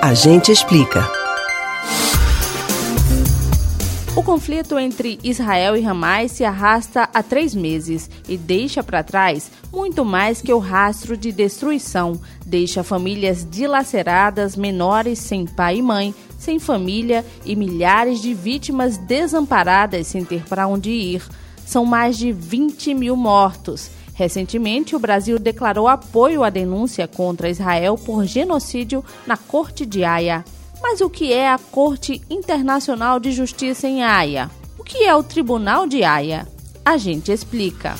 A gente explica. O conflito entre Israel e Hamas se arrasta há três meses e deixa para trás muito mais que o rastro de destruição. Deixa famílias dilaceradas, menores sem pai e mãe, sem família e milhares de vítimas desamparadas sem ter para onde ir. São mais de 20 mil mortos. Recentemente, o Brasil declarou apoio à denúncia contra Israel por genocídio na Corte de Haia. Mas o que é a Corte Internacional de Justiça em Haia? O que é o Tribunal de Haia? A gente explica.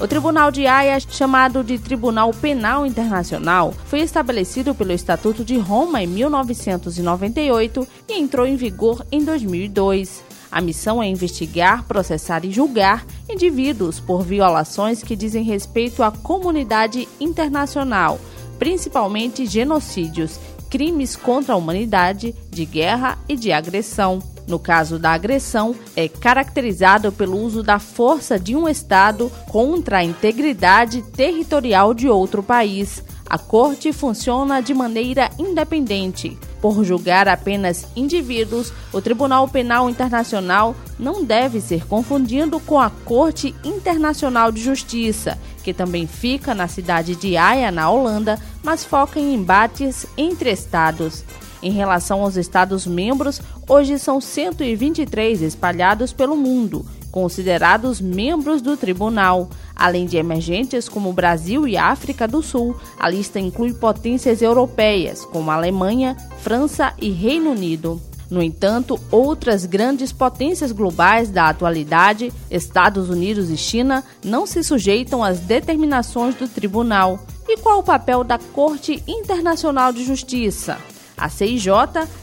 O Tribunal de Haia, chamado de Tribunal Penal Internacional, foi estabelecido pelo Estatuto de Roma em 1998 e entrou em vigor em 2002. A missão é investigar, processar e julgar indivíduos por violações que dizem respeito à comunidade internacional principalmente genocídios, crimes contra a humanidade, de guerra e de agressão. No caso da agressão, é caracterizado pelo uso da força de um Estado contra a integridade territorial de outro país. A Corte funciona de maneira independente. Por julgar apenas indivíduos, o Tribunal Penal Internacional não deve ser confundido com a Corte Internacional de Justiça, que também fica na cidade de Haia, na Holanda, mas foca em embates entre estados. Em relação aos Estados-membros, hoje são 123 espalhados pelo mundo, considerados membros do tribunal. Além de emergentes como Brasil e África do Sul, a lista inclui potências europeias, como Alemanha, França e Reino Unido. No entanto, outras grandes potências globais da atualidade, Estados Unidos e China, não se sujeitam às determinações do tribunal. E qual o papel da Corte Internacional de Justiça? A CIJ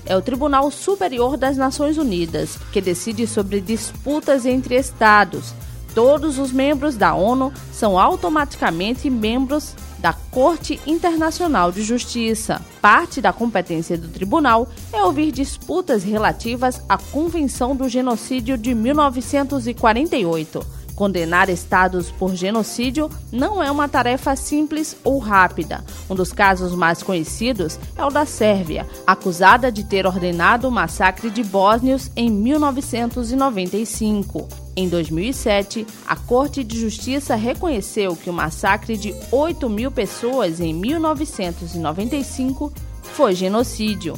é o Tribunal Superior das Nações Unidas, que decide sobre disputas entre Estados. Todos os membros da ONU são automaticamente membros da Corte Internacional de Justiça. Parte da competência do tribunal é ouvir disputas relativas à Convenção do Genocídio de 1948 Condenar estados por genocídio não é uma tarefa simples ou rápida. Um dos casos mais conhecidos é o da Sérvia, acusada de ter ordenado o massacre de bósnios em 1995. Em 2007, a Corte de Justiça reconheceu que o massacre de 8 mil pessoas em 1995 foi genocídio.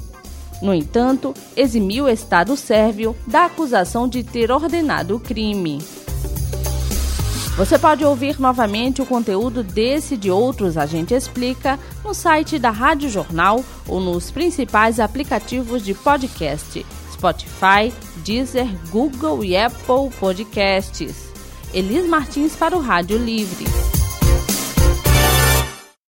No entanto, eximiu o Estado sérvio da acusação de ter ordenado o crime. Você pode ouvir novamente o conteúdo desse e de outros A Gente Explica no site da Rádio Jornal ou nos principais aplicativos de podcast: Spotify, Deezer, Google e Apple Podcasts. Elis Martins para o Rádio Livre.